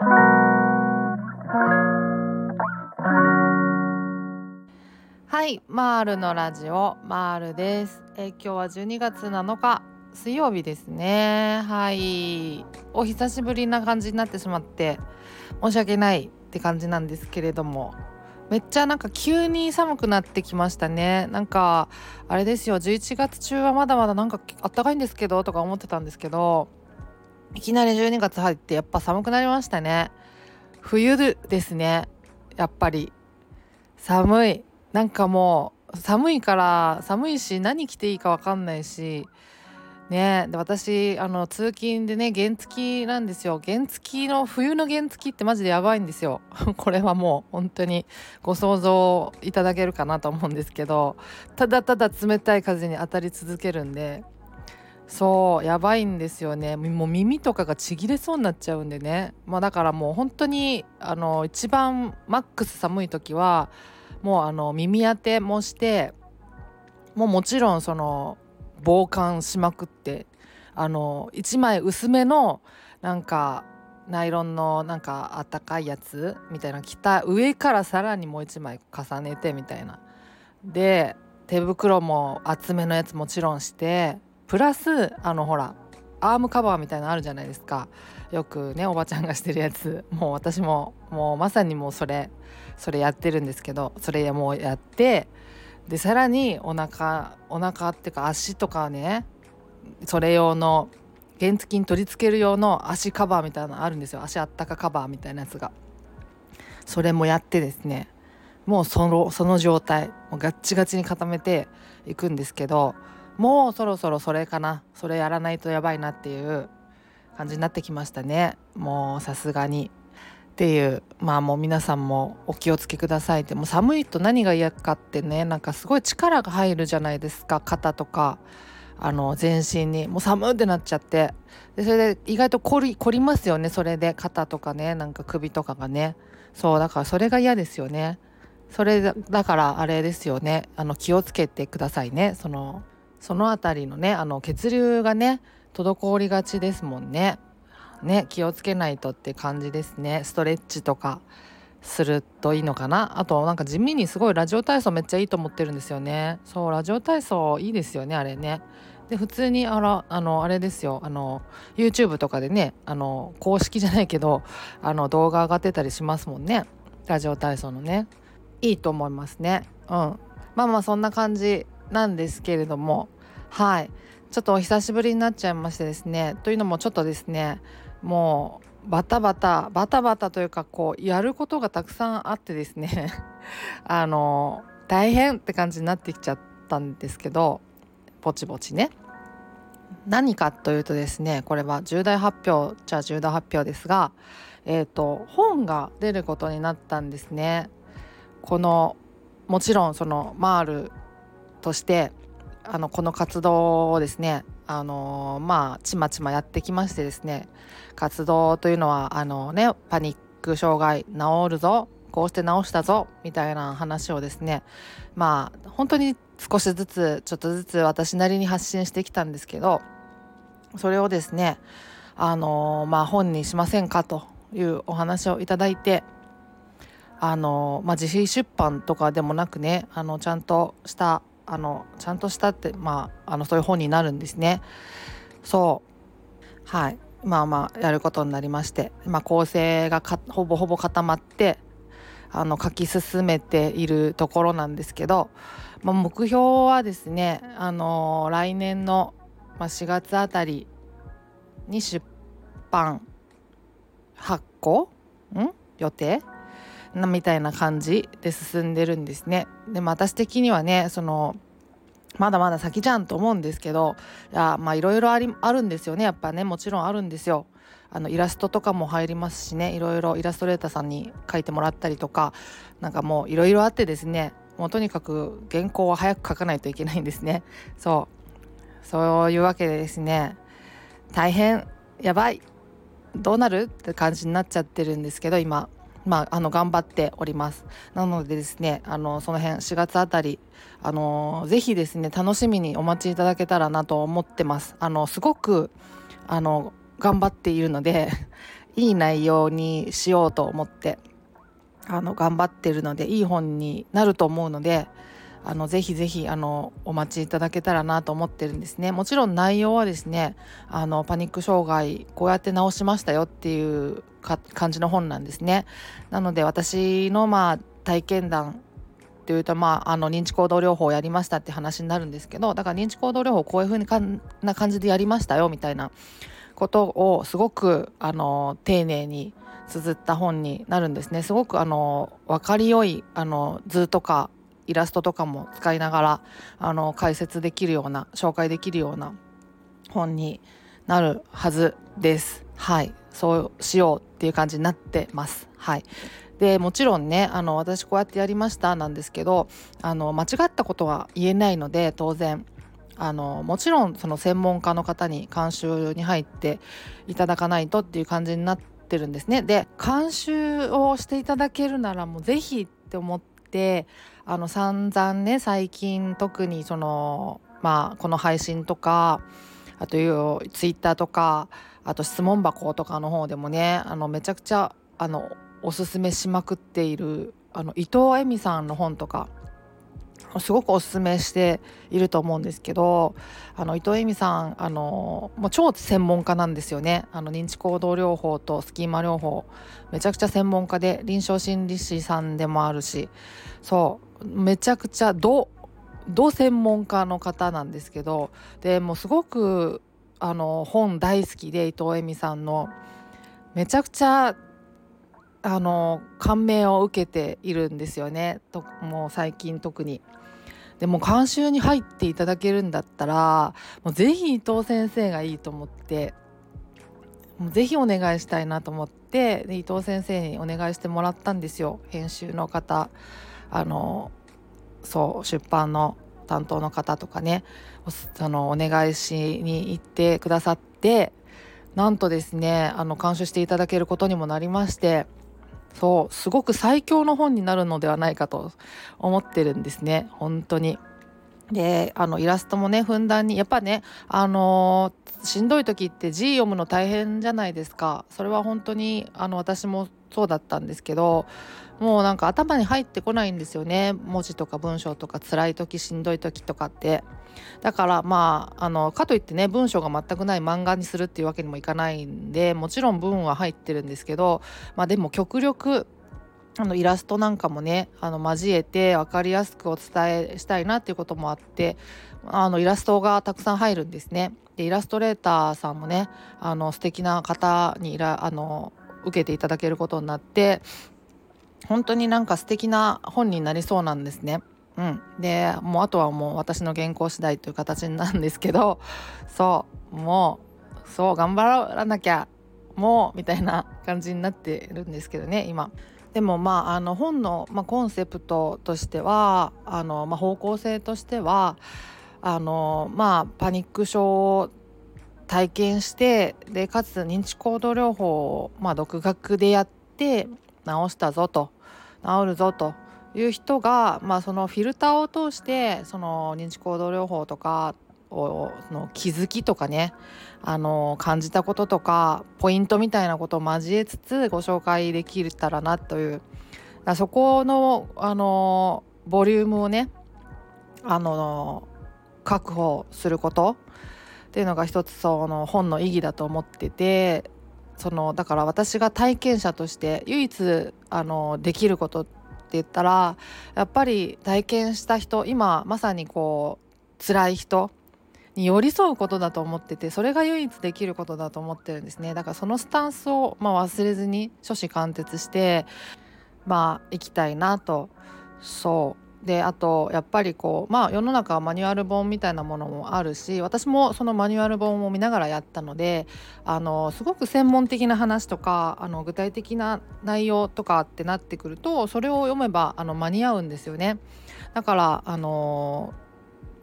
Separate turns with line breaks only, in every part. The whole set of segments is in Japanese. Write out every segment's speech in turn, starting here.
はいマールのラジオマールです。え今日は12月7日水曜日ですね。はい。お久しぶりな感じになってしまって申し訳ないって感じなんですけれどもめっちゃなんか急に寒くなってきましたね。なんかあれですよ11月中はまだまだなんかあったかいんですけどとか思ってたんですけどいきなり12月入ってやっぱ寒くなりましたね。冬ですね。やっぱり。寒い。なんかもう寒いから寒いし何着ていいか分かんないし。ね。で私あの通勤でね原付なんですよ。原付の冬の原付ってマジでやばいんですよ。これはもう本当にご想像いただけるかなと思うんですけど。ただただ冷たい風に当たり続けるんで。そうやばいんですよね。もう耳とかがちぎれそうになっちゃうんでね。まあだからもう本当にあの一番マックス寒い時はもうあの耳当てもしてもうもちろんその防寒しまくってあの1枚薄めのなんかナイロンのなんかあったかいやつみたいな着た上からさらにもう1枚重ねてみたいな。で手袋も厚めのやつもちろんしてプラスあのほらアームカバーみたいなのあるじゃないですか。よくねおばちゃんがしてるやつ。もう私ももうまさにもうそれそれやってるんですけどそれもうやってでさらにお腹お腹っていうか足とかねそれ用の原付に取り付ける用の足カバーみたいなのあるんですよ。足あったかカバーみたいなやつが。それもやってですね。もうそのその状態。もうガッチガチに固めていくんですけどもうそろそろそれかな。それやらないとやばいなっていう感じになってきましたね。もうさすがに。っていう。まあもう皆さんもお気をつけくださいって。もう寒いと何が嫌かってね。なんかすごい力が入るじゃないですか。肩とか。あの全身に。もう寒ってなっちゃって。でそれで意外と凝り凝りますよね。それで。肩とかね。なんか首とかがね。そうだからそれが嫌ですよね。それだからあれですよね。あの気をつけてくださいね。そのその辺りのねあの血流がね滞りがちですもんね。ね気をつけないとって感じですね。ストレッチとかするといいのかな。あとなんか地味にすごいラジオ体操めっちゃいいと思ってるんですよね。そうラジオ体操いいですよねあれね。で普通にあらあのあれですよ。あの YouTube とかでねあの公式じゃないけどあの動画上がってたりしますもんね。ラジオ体操のね。いいと思いますね。うん。まあまあそんな感じなんですけれどもはい。ちょっとお久しぶりになっちゃいましてですねというのもちょっとですねもうバタバタバタバタというかこうやることがたくさんあってですね あの大変って感じになってきちゃったんですけどぼちぼちね。何かというとですねこれは重大発表じゃあ重大発表ですがえっ、ー、と本が出ることになったんですね。このもちろんそのマールとしてあのこの活動をですねあのまあちまちまやってきましてですね活動というのはあのねパニック障害治るぞこうして治したぞみたいな話をですねまあ本当に少しずつちょっとずつ私なりに発信してきたんですけどそれをですねあのまあ本にしませんかというお話をいただいてあのまあ、自費出版とかでもなくねあのちゃんとしたあのちゃんとしたってまああのそういう本になるんですね。そう。はい。まあまあやることになりまして、まあ、構成がほぼほぼ固まってあの書き進めているところなんですけど、まあ、目標はですね、あの、来年の、4月あたりに出版発行？ん？予定？みたいな感じで進んでるんですね。でも私的にはねそのまだまだ先じゃんと思うんですけどいやまあいろいろありあるんですよね。やっぱねもちろんあるんですよ。あのイラストとかも入りますしね。いろいろイラストレーターさんに書いてもらったりとかなんかもういろいろあってですね。もうとにかく原稿は早く書かないといけないんですね。そう。そういうわけでですね。大変やばい。どうなる？って感じになっちゃってるんですけど今。まあ、あの頑張っております。なのでですねあのその辺4月あたりあのぜひですね楽しみにお待ちいただけたらなと思ってます。あのすごくあの頑張っているので いい内容にしようと思ってあの頑張ってるのでいい本になると思うのであのぜひぜひあのお待ちいただけたらなと思ってるんですね。もちろん内容はですねあのパニック障害こうやって治しましたよっていう感じの本なんですね。なので私のまあ体験談っていうとまああの認知行動療法をやりましたって話になるんですけどだから認知行動療法こういう風にかんな感じでやりましたよみたいなことをすごくあの丁寧に綴った本になるんですね。すごくあの分かりよいあの図とかイラストとかも使いながらあの解説できるような紹介できるような本になるはずです。はいそうしようっていう感じになってます。はいでもちろんねあの私こうやってやりましたなんですけどあの間違ったことは言えないので当然あのもちろんその専門家の方に監修に入っていただかないとっていう感じになってるんですね。で監修をしていただけるならもう是非って思ってあの散々ね最近特にそのまあこの配信とかあというツイッターとかあと質問箱とかの方でもねあのめちゃくちゃあのおすすめしまくっているあの伊藤恵美さんの本とかすごくおすすめしていると思うんですけどあの伊藤恵美さんあのもう超専門家なんですよね。あの認知行動療法とスキーマ療法めちゃくちゃ専門家で臨床心理士さんでもあるしそう。めちゃくちゃどど専門家の方なんですけどでもうすごくあの本大好きで伊藤恵美さんの。めちゃくちゃあの感銘を受けているんですよね。ともう最近特に。でも監修に入っていただけるんだったらもうぜひ伊藤先生がいいと思ってもうぜひお願いしたいなと思ってで伊藤先生にお願いしてもらったんですよ。編集の方。あのそう出版の担当の方とかねそのお願いしに行ってくださってなんとですねあの監修していただけることにもなりましてそうすごく最強の本になるのではないかと思ってるんですね本当に。であのイラストもねふんだんにやっぱねあの、しんどい時って字読むの大変じゃないですか。それは本当にあの私もそうだったんですけどもうなんか頭に入ってこないんですよね。文字とか文章とか辛い時しんどい時とかって。だからまああのかといってね文章が全くない漫画にするっていうわけにもいかないんでもちろん文は入ってるんですけどまあでも極力あのイラストなんかもねあの交えて分かりやすくお伝えしたいなっていうこともあってあのイラストがたくさん入るんですね。でイラストレーターさんもねあの素敵な方にいらあの受けていただけることになって本当になんか素敵な本になりそうなんですね。うん、でもうあとはもう私の原稿次第という形なんですけど そうもうそう頑張らなきゃもうみたいな感じになってるんですけどね今。でもまああの本の、まあ、コンセプトとしてはあの、まあ、方向性としてはあのまあパニック症を体験してでかつ認知行動療法を、まあ、独学でやって治したぞと治るぞという人が、まあ、そのフィルターを通してその認知行動療法とかをその気づきとかねあの感じたこととかポイントみたいなことを交えつつご紹介できたらなというそこのあのボリュームをねあの確保すること。っていうのが一つその本の意義だと思っててそのだから私が体験者として唯一あのできることって言ったらやっぱり体験した人今まさにこう辛い人に寄り添うことだと思っててそれが唯一できることだと思ってるんですね。だからそのスタンスを、まあ、忘れずに初子貫徹してまあ行きたいなとそうであとやっぱりこうまあ世の中はマニュアル本みたいなものもあるし私もそのマニュアル本を見ながらやったのであのすごく専門的な話とかあの具体的な内容とかってなってくるとそれを読めばあの間に合うんですよね。だからあの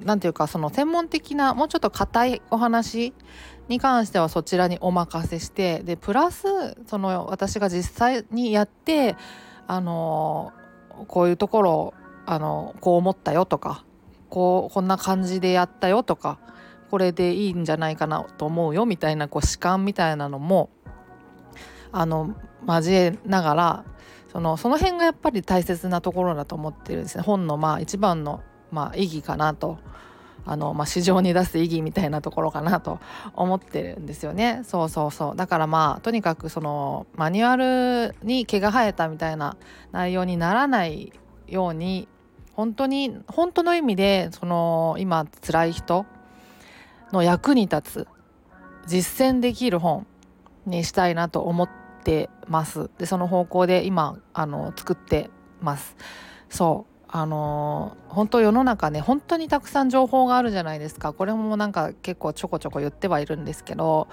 なんていうかその専門的なもうちょっと硬いお話に関してはそちらにお任せしてでプラスその私が実際にやってあのこういうところをあのこう思ったよとかこうこんな感じでやったよとかこれでいいんじゃないかなと思うよみたいなこう主観みたいなのもあの交えながらそのその辺がやっぱり大切なところだと思ってるんですね。本のまあ一番の、まあ、意義かなと。あの、まあ、市場に出す意義みたいなところかなと思ってるんですよね。そうそうそう。だからまあとにかくそのマニュアルに毛が生えたみたいな内容にならないように本当に本当の意味でその今辛い人の役に立つ実践できる本にしたいなと思ってます。でその方向で今あの作ってます。そう。あの、本当世の中ね本当にたくさん情報があるじゃないですか。これもなんか結構ちょこちょこ言ってはいるんですけど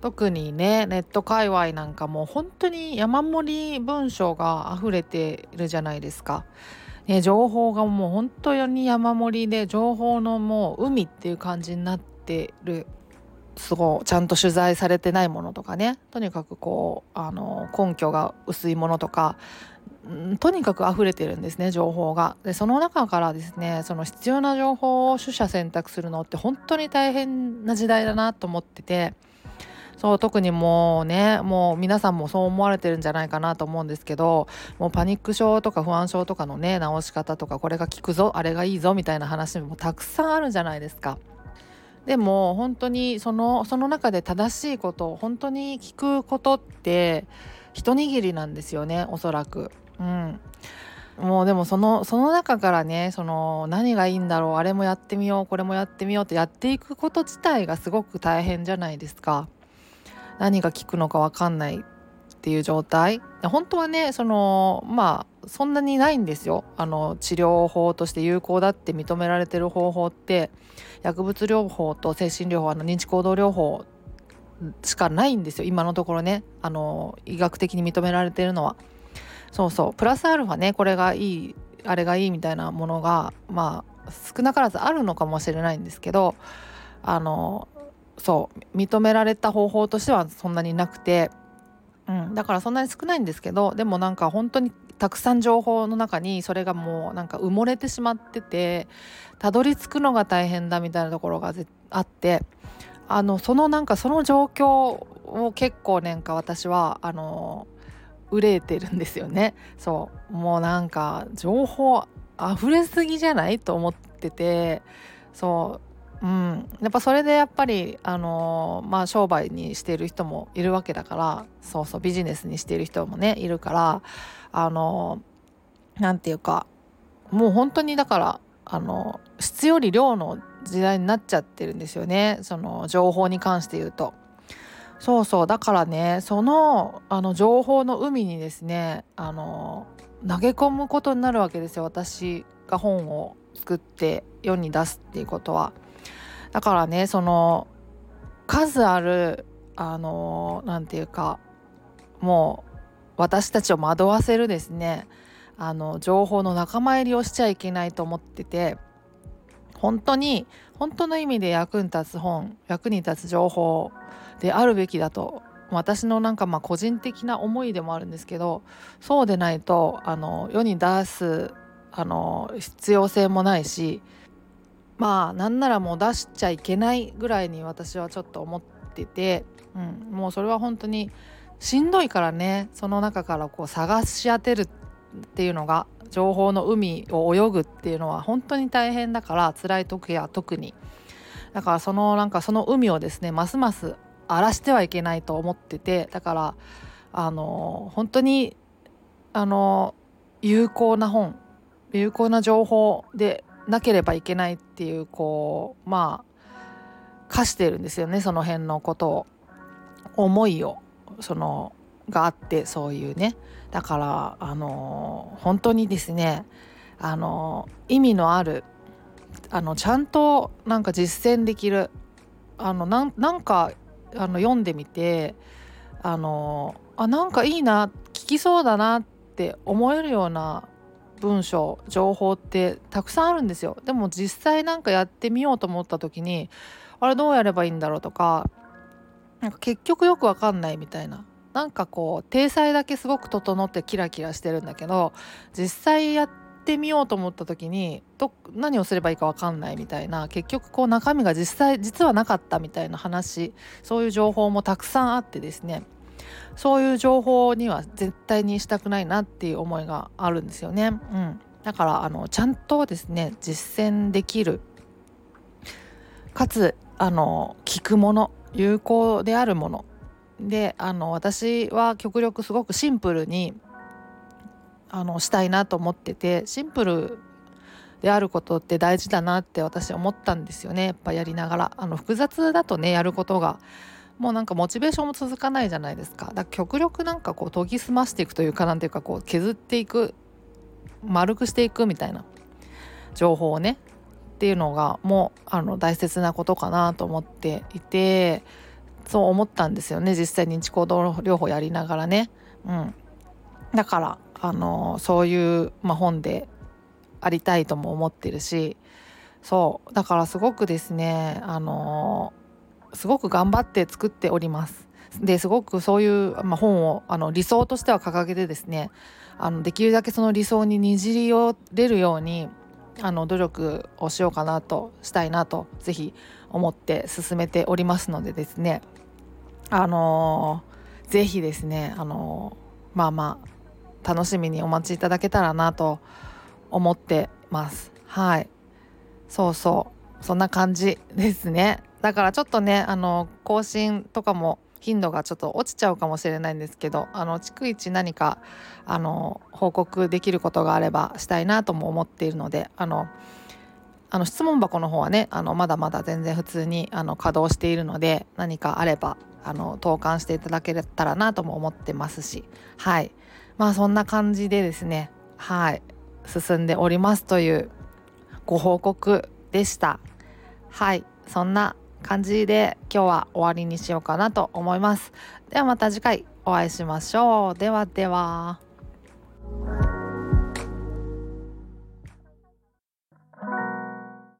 特にねネット界隈なんかも本当に山盛り文章が溢れてるじゃないですか。ね、情報がもう本当に山盛りで情報のもう海っていう感じになってるすごいちゃんと取材されてないものとかねとにかくこうあの根拠が薄いものとかとにかく溢れてるんですね情報が。でその中からですねその必要な情報を取捨選択するのって本当に大変な時代だなと思っててそう特にもうねもう皆さんもそう思われてるんじゃないかなと思うんですけどもうパニック症とか不安症とかのね治し方とかこれが効くぞあれがいいぞみたいな話もたくさんあるじゃないですか。でも本当にそのその中で正しいことを本当に聞くことって一握りなんですよねおそらく。うん、もうでもそのその中からねその何がいいんだろうあれもやってみようこれもやってみようってやっていくこと自体がすごく大変じゃないですか。何が効くのか分かんないっていう状態。本当はねそのまあそんなにないんですよ。あの治療法として有効だって認められてる方法って薬物療法と精神療法あの認知行動療法しかないんですよ。今のところね。あの医学的に認められてるのは。そうそう。プラスアルファねこれがいいあれがいいみたいなものがまあ少なからずあるのかもしれないんですけどあのそう認められた方法としてはそんなになくて、うん、だからそんなに少ないんですけどでもなんか本当にたくさん情報の中にそれがもうなんか埋もれてしまっててたどり着くのが大変だみたいなところがあってあのそのなんかその状況を結構なんか私はあの憂えてるんですよね。そう。もうなんか情報溢れすぎじゃないと思っててそう。うんやっぱそれでやっぱりあのー、まあ商売にしてる人もいるわけだからそうそうビジネスにしてる人もねいるからあの何、ー、て言うかもう本当にだからあの質より量の時代になっちゃってるんですよねその情報に関して言うと。そうそうだからねそのあの情報の海にですねあの投げ込むことになるわけですよ私が本を作って世に出すっていうことは。だからねその数あるあの何て言うかもう私たちを惑わせるですねあの情報の仲間入りをしちゃいけないと思ってて本当に本当の意味で役に立つ本役に立つ情報であるべきだと私のなんかまあ個人的な思いでもあるんですけどそうでないとあの世に出すあの必要性もないしまあなんならもう出しちゃいけないぐらいに私はちょっと思ってて、うん、もうそれは本当にしんどいからねその中からこう探し当てるっていうのが情報の海を泳ぐっていうのは本当に大変だから辛い時は特に。だからそのなんかその海をですねますます荒らしてはいけないと思っててだからあの本当にあの有効な本有効な情報でなければいけないっていうこうまあ課してるんですよねその辺のことを思いをそのがあってそういうね。だからあの本当にですねあの意味のあるあのちゃんとなんか実践できるあのなんかあの読んでみてあのあなんかいいな聞きそうだなって思えるような文章情報ってたくさんあるんですよ。でも実際なんかやってみようと思った時にあれどうやればいいんだろうとかなんか結局よくわかんないみたいな。なんかこう体裁だけすごく整ってキラキラしてるんだけど実際やってみようと思った時にど何をすればいいか分かんないみたいな結局こう中身が実際実はなかったみたいな話そういう情報もたくさんあってですね。そういう情報には絶対にしたくないなっていう思いがあるんですよね。うん、だからあのちゃんとですね実践できる。かつあの聞くもの有効であるもの。であの私は極力すごくシンプルにあのしたいなと思っててシンプルであることって大事だなって私思ったんですよね。やっぱやりながら。あの複雑だとねやることがもうなんかモチベーションも続かないじゃないですか。だから極力なんかこう研ぎ澄ましていくというかなんていうかこう削っていく丸くしていくみたいな情報をねっていうのがもうあの大切なことかなと思っていてそう思ったんですよね。実際認知行動療法やりながらね。うん、だからあのそういう、まあ、本でありたいとも思ってるしそう。だからすごくですねあのすごく頑張って作っております。ですごくそういう、まあ、本をあの理想としては掲げてですねあのできるだけその理想ににじり寄れるようにあの努力をしようかなとしたいなと是非思って進めておりますのでですねあのー、ぜひですねあのー、まあまあ楽しみにお待ちいただけたらなと思ってます。はい。そうそう。そんな感じですね。だからちょっとねあの更新とかも頻度がちょっと落ちちゃうかもしれないんですけどあの逐一何かあの報告できることがあればしたいなとも思っているのであのあの質問箱の方はねあのまだまだ全然普通にあの稼働しているので何かあればあの投函していただけたらなとも思ってますしはい。まあそんな感じでですねはい。進んでおりますというご報告でした。はい。そんな感じで今日は終わりにしようかなと思います。ではまた次回お会いしましょう。ではでは。